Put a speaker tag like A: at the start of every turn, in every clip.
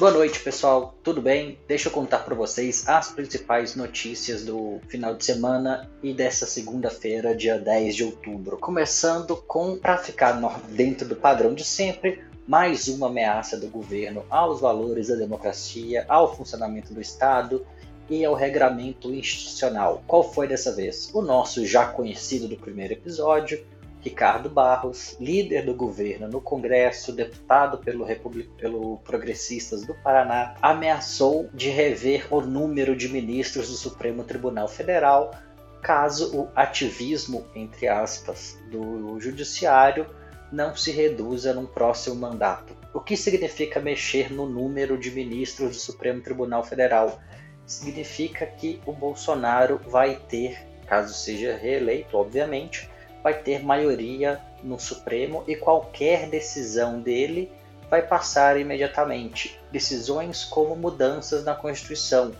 A: Boa noite, pessoal. Tudo bem? Deixa eu contar para vocês as principais notícias do final de semana e dessa segunda-feira, dia 10 de outubro. Começando com, para ficar dentro do padrão de sempre, mais uma ameaça do governo aos valores da democracia, ao funcionamento do Estado e ao regramento institucional. Qual foi dessa vez? O nosso já conhecido do primeiro episódio, Ricardo Barros, líder do governo no Congresso, deputado pelo, pelo Progressistas do Paraná, ameaçou de rever o número de ministros do Supremo Tribunal Federal caso o ativismo, entre aspas, do Judiciário não se reduza num próximo mandato. O que significa mexer no número de ministros do Supremo Tribunal Federal? Significa que o Bolsonaro vai ter, caso seja reeleito, obviamente, vai ter maioria no Supremo e qualquer decisão dele vai passar imediatamente. Decisões como mudanças na Constituição.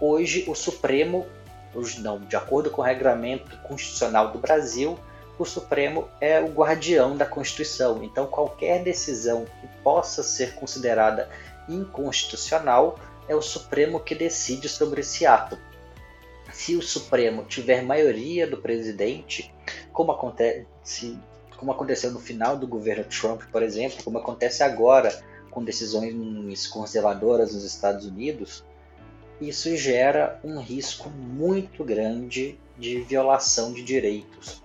A: Hoje, o Supremo, hoje não, de acordo com o regramento constitucional do Brasil, o Supremo é o guardião da Constituição. Então, qualquer decisão que possa ser considerada inconstitucional é o Supremo que decide sobre esse ato se o Supremo tiver maioria do presidente, como acontece, como aconteceu no final do governo Trump, por exemplo, como acontece agora com decisões conservadoras nos Estados Unidos, isso gera um risco muito grande de violação de direitos.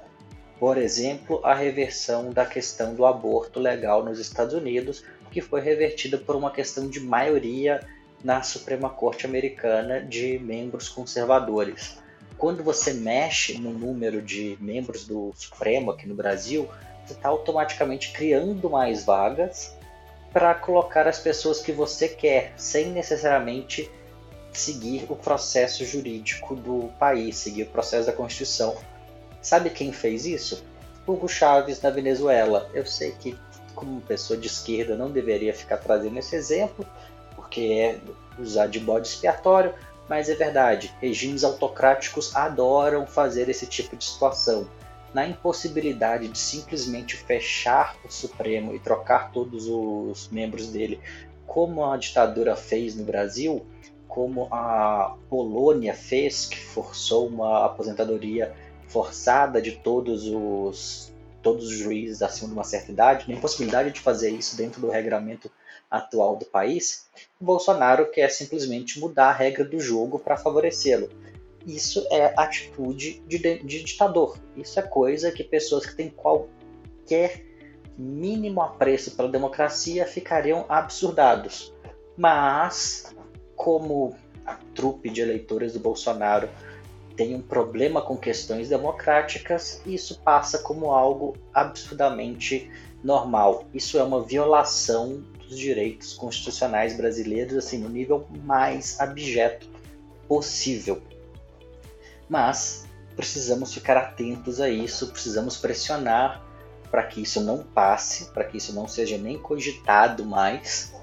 A: Por exemplo, a reversão da questão do aborto legal nos Estados Unidos, que foi revertida por uma questão de maioria na Suprema Corte Americana de membros conservadores. Quando você mexe no número de membros do Supremo aqui no Brasil, você está automaticamente criando mais vagas para colocar as pessoas que você quer, sem necessariamente seguir o processo jurídico do país, seguir o processo da Constituição. Sabe quem fez isso? Hugo Chávez na Venezuela. Eu sei que, como pessoa de esquerda, não deveria ficar trazendo esse exemplo, porque é usar de bode expiatório, mas é verdade, regimes autocráticos adoram fazer esse tipo de situação. Na impossibilidade de simplesmente fechar o Supremo e trocar todos os membros dele, como a ditadura fez no Brasil, como a Polônia fez, que forçou uma aposentadoria forçada de todos os todos os juízes acima de uma certa idade, na impossibilidade de fazer isso dentro do regramento atual do país, Bolsonaro quer simplesmente mudar a regra do jogo para favorecê-lo. Isso é atitude de, de ditador. Isso é coisa que pessoas que têm qualquer mínimo apreço pela democracia ficariam absurdados. Mas, como a trupe de eleitores do Bolsonaro tem um problema com questões democráticas, isso passa como algo absurdamente normal. Isso é uma violação dos direitos constitucionais brasileiros, assim, no nível mais abjeto possível. Mas precisamos ficar atentos a isso, precisamos pressionar para que isso não passe, para que isso não seja nem cogitado mais.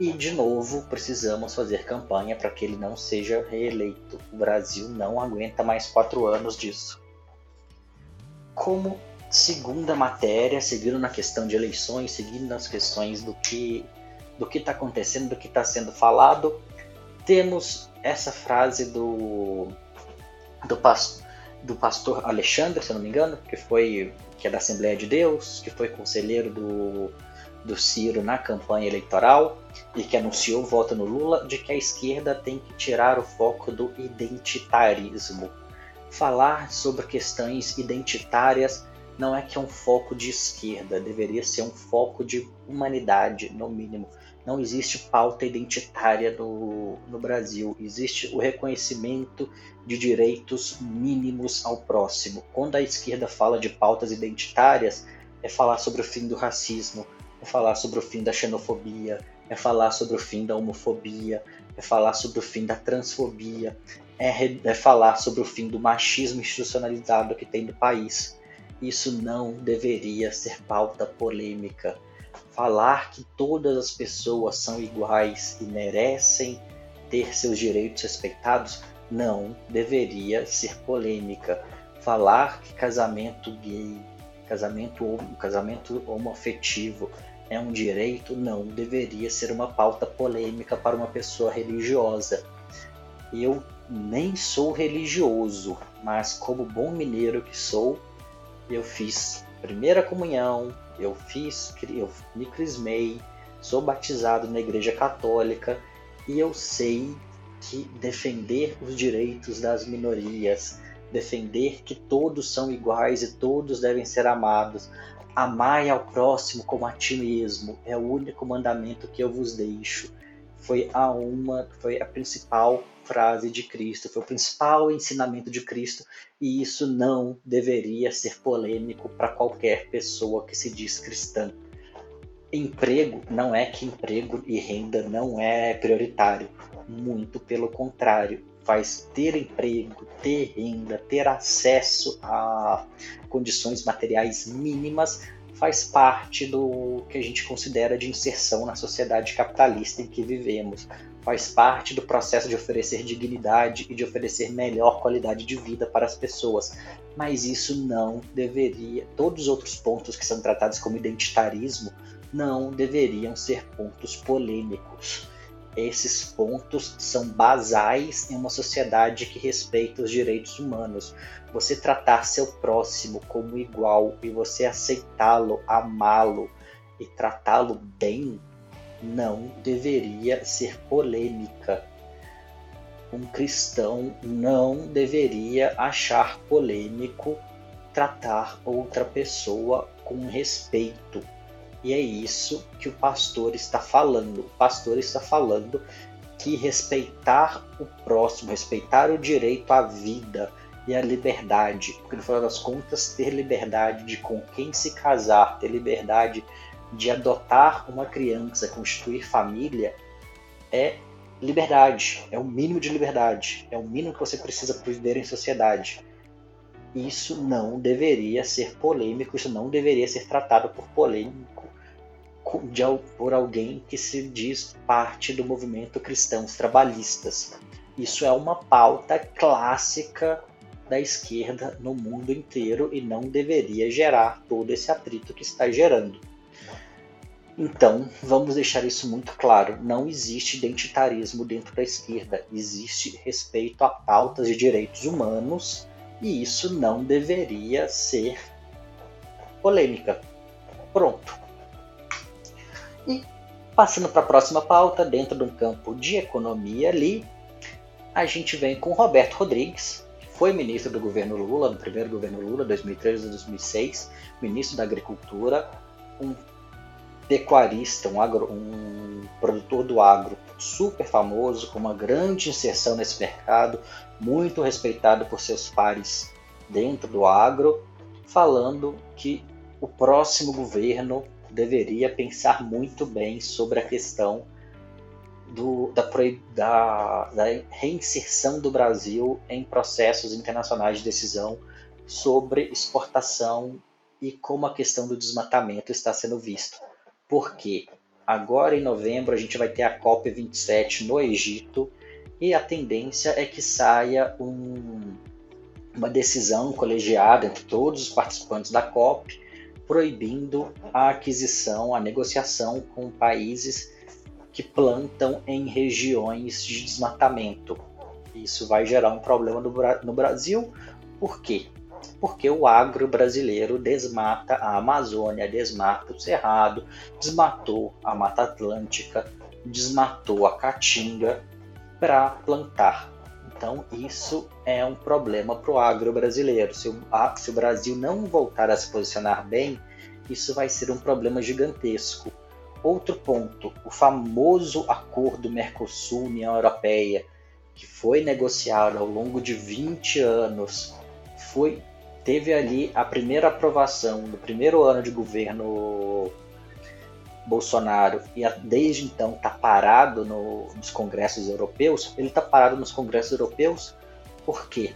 A: E, de novo, precisamos fazer campanha para que ele não seja reeleito. O Brasil não aguenta mais quatro anos disso. Como segunda matéria, seguindo na questão de eleições, seguindo nas questões do que do que está acontecendo, do que está sendo falado, temos essa frase do do, pastor, do pastor Alexandre, se não me engano, que foi que é da Assembleia de Deus, que foi conselheiro do, do Ciro na campanha eleitoral e que anunciou o voto no Lula, de que a esquerda tem que tirar o foco do identitarismo. Falar sobre questões identitárias não é que é um foco de esquerda, deveria ser um foco de humanidade, no mínimo. Não existe pauta identitária no, no Brasil, existe o reconhecimento de direitos mínimos ao próximo. Quando a esquerda fala de pautas identitárias, é falar sobre o fim do racismo, é falar sobre o fim da xenofobia, é falar sobre o fim da homofobia, é falar sobre o fim da transfobia, é, é falar sobre o fim do machismo institucionalizado que tem no país. Isso não deveria ser pauta polêmica. Falar que todas as pessoas são iguais e merecem ter seus direitos respeitados não deveria ser polêmica. Falar que casamento gay, casamento, casamento homoafetivo é um direito, não deveria ser uma pauta polêmica para uma pessoa religiosa. Eu nem sou religioso, mas como bom mineiro que sou, eu fiz primeira comunhão, eu fiz, eu me crismei, sou batizado na igreja católica e eu sei que defender os direitos das minorias, defender que todos são iguais e todos devem ser amados, amai ao próximo como a ti mesmo, é o único mandamento que eu vos deixo. Foi a uma, foi a principal frase de Cristo, foi o principal ensinamento de Cristo, e isso não deveria ser polêmico para qualquer pessoa que se diz cristã. Emprego não é que emprego e renda não é prioritário, muito pelo contrário, faz ter emprego, ter renda, ter acesso a condições materiais mínimas faz parte do que a gente considera de inserção na sociedade capitalista em que vivemos faz parte do processo de oferecer dignidade e de oferecer melhor qualidade de vida para as pessoas. Mas isso não deveria, todos os outros pontos que são tratados como identitarismo não deveriam ser pontos polêmicos. Esses pontos são basais em uma sociedade que respeita os direitos humanos. Você tratar seu próximo como igual e você aceitá-lo, amá-lo e tratá-lo bem não deveria ser polêmica. Um cristão não deveria achar polêmico tratar outra pessoa com respeito. E é isso que o pastor está falando. O pastor está falando que respeitar o próximo, respeitar o direito à vida e à liberdade, porque no final das contas, ter liberdade de com quem se casar, ter liberdade de adotar uma criança, constituir família, é liberdade, é o mínimo de liberdade, é o mínimo que você precisa para viver em sociedade. Isso não deveria ser polêmico, isso não deveria ser tratado por polêmico de, por alguém que se diz parte do movimento cristãos trabalhistas. Isso é uma pauta clássica da esquerda no mundo inteiro e não deveria gerar todo esse atrito que está gerando. Então, vamos deixar isso muito claro: não existe identitarismo dentro da esquerda, existe respeito a pautas de direitos humanos e isso não deveria ser polêmica. Pronto. E passando para a próxima pauta, dentro de um campo de economia ali, a gente vem com Roberto Rodrigues, que foi ministro do governo Lula, no primeiro governo Lula, 2013 a 2006, ministro da Agricultura, um pecuarista, um, agro, um produtor do agro super famoso, com uma grande inserção nesse mercado, muito respeitado por seus pares dentro do agro, falando que o próximo governo deveria pensar muito bem sobre a questão do, da, da, da reinserção do Brasil em processos internacionais de decisão sobre exportação e como a questão do desmatamento está sendo visto porque agora em novembro a gente vai ter a COP27 no Egito e a tendência é que saia um, uma decisão colegiada entre todos os participantes da COP proibindo a aquisição, a negociação com países que plantam em regiões de desmatamento. Isso vai gerar um problema no, no Brasil, por quê? porque o agro brasileiro desmata a Amazônia, desmata o Cerrado, desmatou a Mata Atlântica, desmatou a Caatinga para plantar. Então, isso é um problema para o agro brasileiro. Se o, se o Brasil não voltar a se posicionar bem, isso vai ser um problema gigantesco. Outro ponto, o famoso acordo Mercosul-União Europeia, que foi negociado ao longo de 20 anos, foi teve ali a primeira aprovação no primeiro ano de governo Bolsonaro e desde então está parado no, nos congressos europeus, ele está parado nos congressos europeus por quê?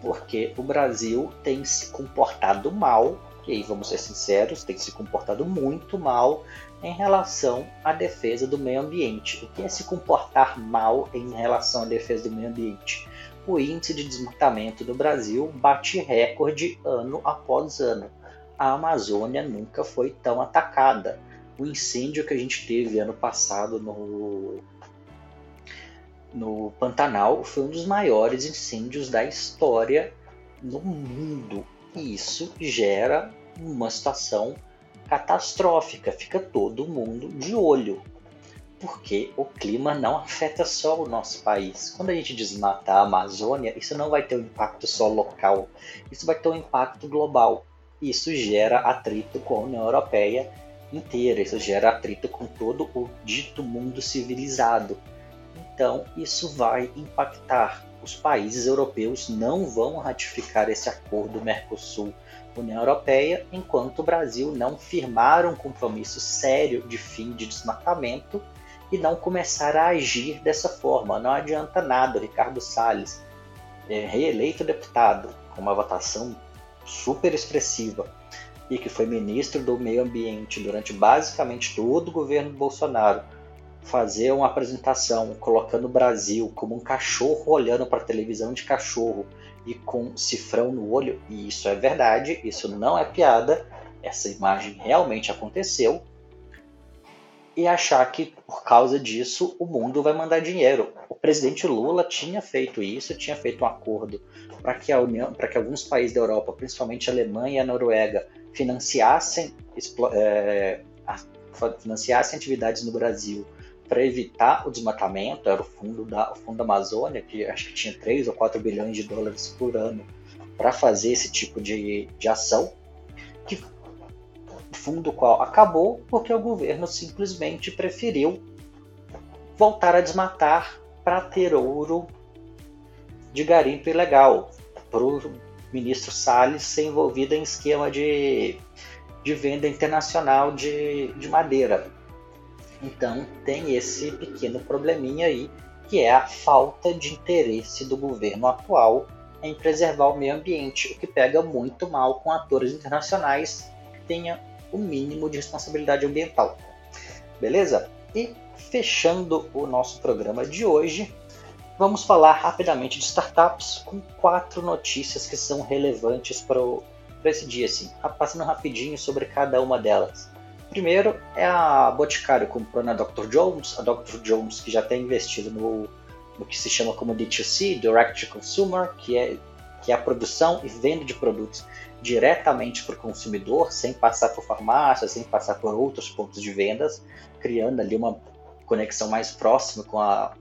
A: Porque o Brasil tem se comportado mal, e aí vamos ser sinceros, tem se comportado muito mal em relação à defesa do meio ambiente. O que é se comportar mal em relação à defesa do meio ambiente? o índice de desmatamento do Brasil bate recorde ano após ano. A Amazônia nunca foi tão atacada. O incêndio que a gente teve ano passado no, no Pantanal foi um dos maiores incêndios da história no mundo. E isso gera uma situação catastrófica, fica todo mundo de olho. Porque o clima não afeta só o nosso país. Quando a gente desmata a Amazônia, isso não vai ter um impacto só local, isso vai ter um impacto global. Isso gera atrito com a União Europeia inteira, isso gera atrito com todo o dito mundo civilizado. Então, isso vai impactar. Os países europeus não vão ratificar esse acordo Mercosul-União Europeia enquanto o Brasil não firmar um compromisso sério de fim de desmatamento e não começar a agir dessa forma. Não adianta nada, Ricardo Salles, é, reeleito deputado, com uma votação super expressiva, e que foi ministro do Meio Ambiente durante basicamente todo o governo Bolsonaro, fazer uma apresentação colocando o Brasil como um cachorro olhando para a televisão de cachorro e com cifrão no olho, e isso é verdade, isso não é piada, essa imagem realmente aconteceu, e achar que por causa disso o mundo vai mandar dinheiro. O presidente Lula tinha feito isso, tinha feito um acordo para que a União, para que alguns países da Europa, principalmente a Alemanha e a Noruega, financiassem, é, financiassem atividades no Brasil para evitar o desmatamento, era o fundo da, o fundo da Amazônia, que acho que tinha 3 ou 4 bilhões de dólares por ano para fazer esse tipo de, de ação, que fundo qual acabou porque o governo simplesmente preferiu voltar a desmatar para ter ouro de garimpo ilegal, ministro Salles ser envolvido em esquema de, de venda internacional de, de madeira. Então tem esse pequeno probleminha aí, que é a falta de interesse do governo atual em preservar o meio ambiente, o que pega muito mal com atores internacionais que tenham o mínimo de responsabilidade ambiental. Beleza? E fechando o nosso programa de hoje, vamos falar rapidamente de startups com quatro notícias que são relevantes para, esse dia, assim, passando rapidinho sobre cada uma delas. Primeiro é a Boticário comprando a Dr. Jones, a Dr. Jones que já tem investido no, no que se chama como D2C, Direct to Consumer, que é, que é a produção e venda de produtos diretamente para o consumidor, sem passar por farmácia, sem passar por outros pontos de vendas, criando ali uma conexão mais próxima com a,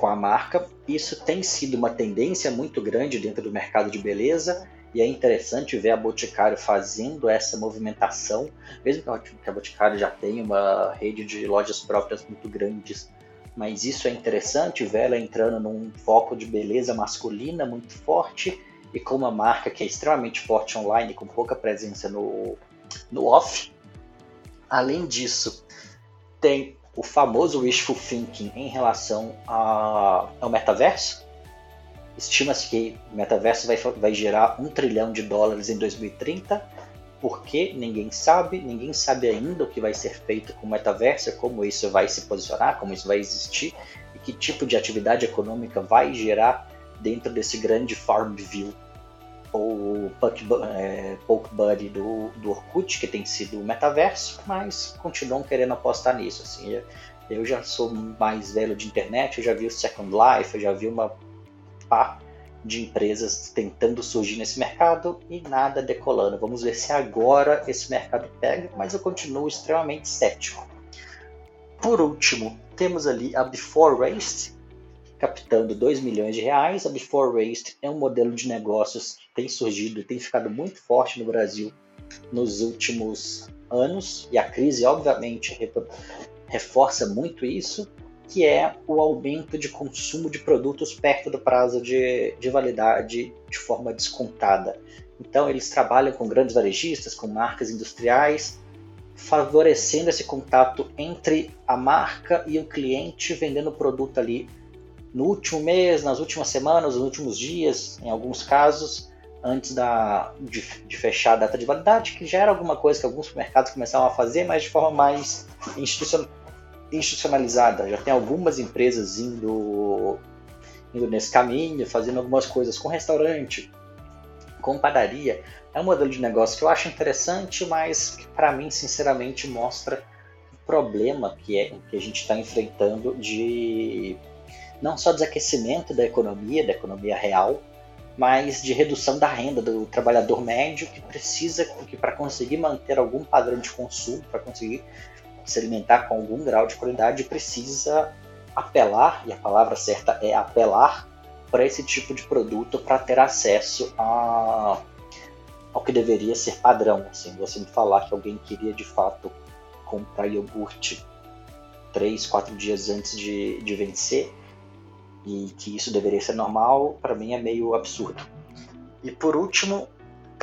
A: com a marca. Isso tem sido uma tendência muito grande dentro do mercado de beleza e é interessante ver a Boticário fazendo essa movimentação, mesmo que a Boticário já tenha uma rede de lojas próprias muito grandes, mas isso é interessante ver ela entrando num foco de beleza masculina muito forte e com uma marca que é extremamente forte online, com pouca presença no, no off. Além disso, tem o famoso wishful thinking em relação a, ao metaverso, Estima-se que o metaverso vai, vai gerar um trilhão de dólares em 2030. Porque ninguém sabe, ninguém sabe ainda o que vai ser feito com o metaverso, como isso vai se posicionar, como isso vai existir e que tipo de atividade econômica vai gerar dentro desse grande Farmville ou Poke, é, Poke Buddy do, do Orkut, que tem sido o metaverso, mas continuam querendo apostar nisso. Assim, eu já sou mais velho de internet, eu já vi o Second Life, eu já vi uma par de empresas tentando surgir nesse mercado e nada decolando. Vamos ver se agora esse mercado pega, mas eu continuo extremamente cético. Por último, temos ali a Before Waste, captando 2 milhões de reais. A Before Waste é um modelo de negócios que tem surgido e tem ficado muito forte no Brasil nos últimos anos, e a crise, obviamente, reforça muito isso que é o aumento de consumo de produtos perto do prazo de, de validade de forma descontada. Então, eles trabalham com grandes varejistas, com marcas industriais, favorecendo esse contato entre a marca e o cliente, vendendo o produto ali no último mês, nas últimas semanas, nos últimos dias, em alguns casos, antes da, de, de, fechar a data de validade, que já era alguma coisa que alguns mercados começaram a fazer, mas de forma mais institucional institucionalizada. Já tem algumas empresas indo, indo nesse caminho, fazendo algumas coisas com restaurante, com padaria. É um modelo de negócio que eu acho interessante, mas que para mim, sinceramente, mostra problema que é que a gente está enfrentando de não só desaquecimento da economia, da economia real, mas de redução da renda do trabalhador médio que precisa, que para conseguir manter algum padrão de consumo, para conseguir se alimentar com algum grau de qualidade, precisa apelar, e a palavra certa é apelar, para esse tipo de produto para ter acesso a, ao que deveria ser padrão. Assim, você me falar que alguém queria de fato comprar iogurte três, quatro dias antes de, de vencer e que isso deveria ser normal, para mim é meio absurdo. E por último,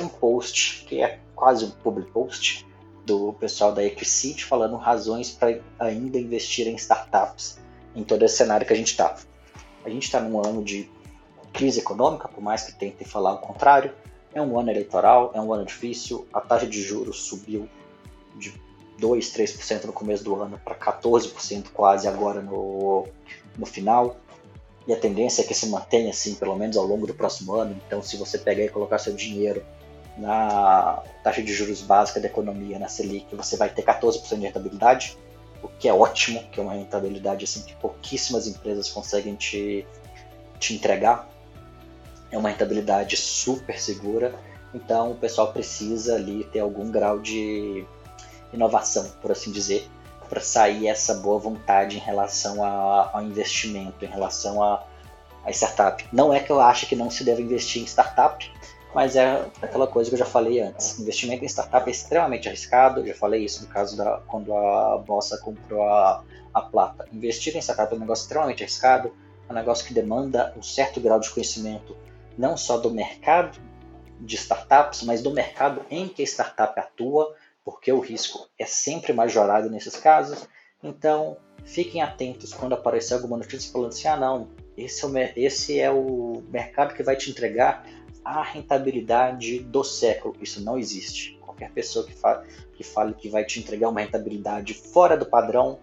A: um post que é quase um public post do pessoal da Equicid falando razões para ainda investir em startups em todo esse cenário que a gente está. A gente está num ano de crise econômica, por mais que tentem falar o contrário. É um ano eleitoral, é um ano difícil, a taxa de juros subiu de 2, 3% no começo do ano para 14% quase agora no, no final. E a tendência é que se mantenha assim, pelo menos ao longo do próximo ano. Então, se você pegar e colocar seu dinheiro na taxa de juros básica da economia, na Selic, você vai ter 14% de rentabilidade, o que é ótimo, que é uma rentabilidade assim, que pouquíssimas empresas conseguem te, te entregar. É uma rentabilidade super segura, então o pessoal precisa ali ter algum grau de inovação, por assim dizer, para sair essa boa vontade em relação a, ao investimento, em relação a, a startup. Não é que eu acho que não se deve investir em startup, mas é aquela coisa que eu já falei antes. Investimento em startup é extremamente arriscado. Eu já falei isso no caso da quando a Bossa comprou a, a Plata. Investir em startup é um negócio extremamente arriscado, é um negócio que demanda um certo grau de conhecimento não só do mercado de startups, mas do mercado em que a startup atua, porque o risco é sempre majorado nesses casos. Então, fiquem atentos quando aparecer alguma notícia falando assim: ah, não, esse é, o, esse é o mercado que vai te entregar a rentabilidade do século. Isso não existe. Qualquer pessoa que, fa que fale que vai te entregar uma rentabilidade fora do padrão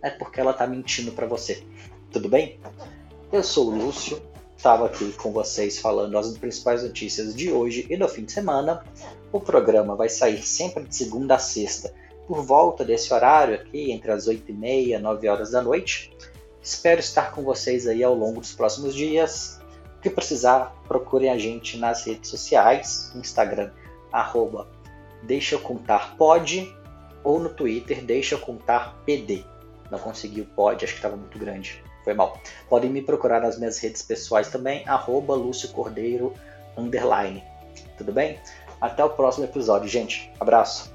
A: é porque ela está mentindo para você. Tudo bem? Eu sou o Lúcio estava aqui com vocês falando as principais notícias de hoje e do fim de semana. O programa vai sair sempre de segunda a sexta, por volta desse horário aqui, entre as 8 e meia e 9 horas da noite. Espero estar com vocês aí ao longo dos próximos dias. Se precisar, procurem a gente nas redes sociais, Instagram, arroba deixa eu contar pode, ou no Twitter, deixa eu contar pd. Não consegui o pod, acho que estava muito grande. Foi mal. Podem me procurar nas minhas redes pessoais também, arroba Lúcio Cordeiro, underline. Tudo bem? Até o próximo episódio, gente. Abraço.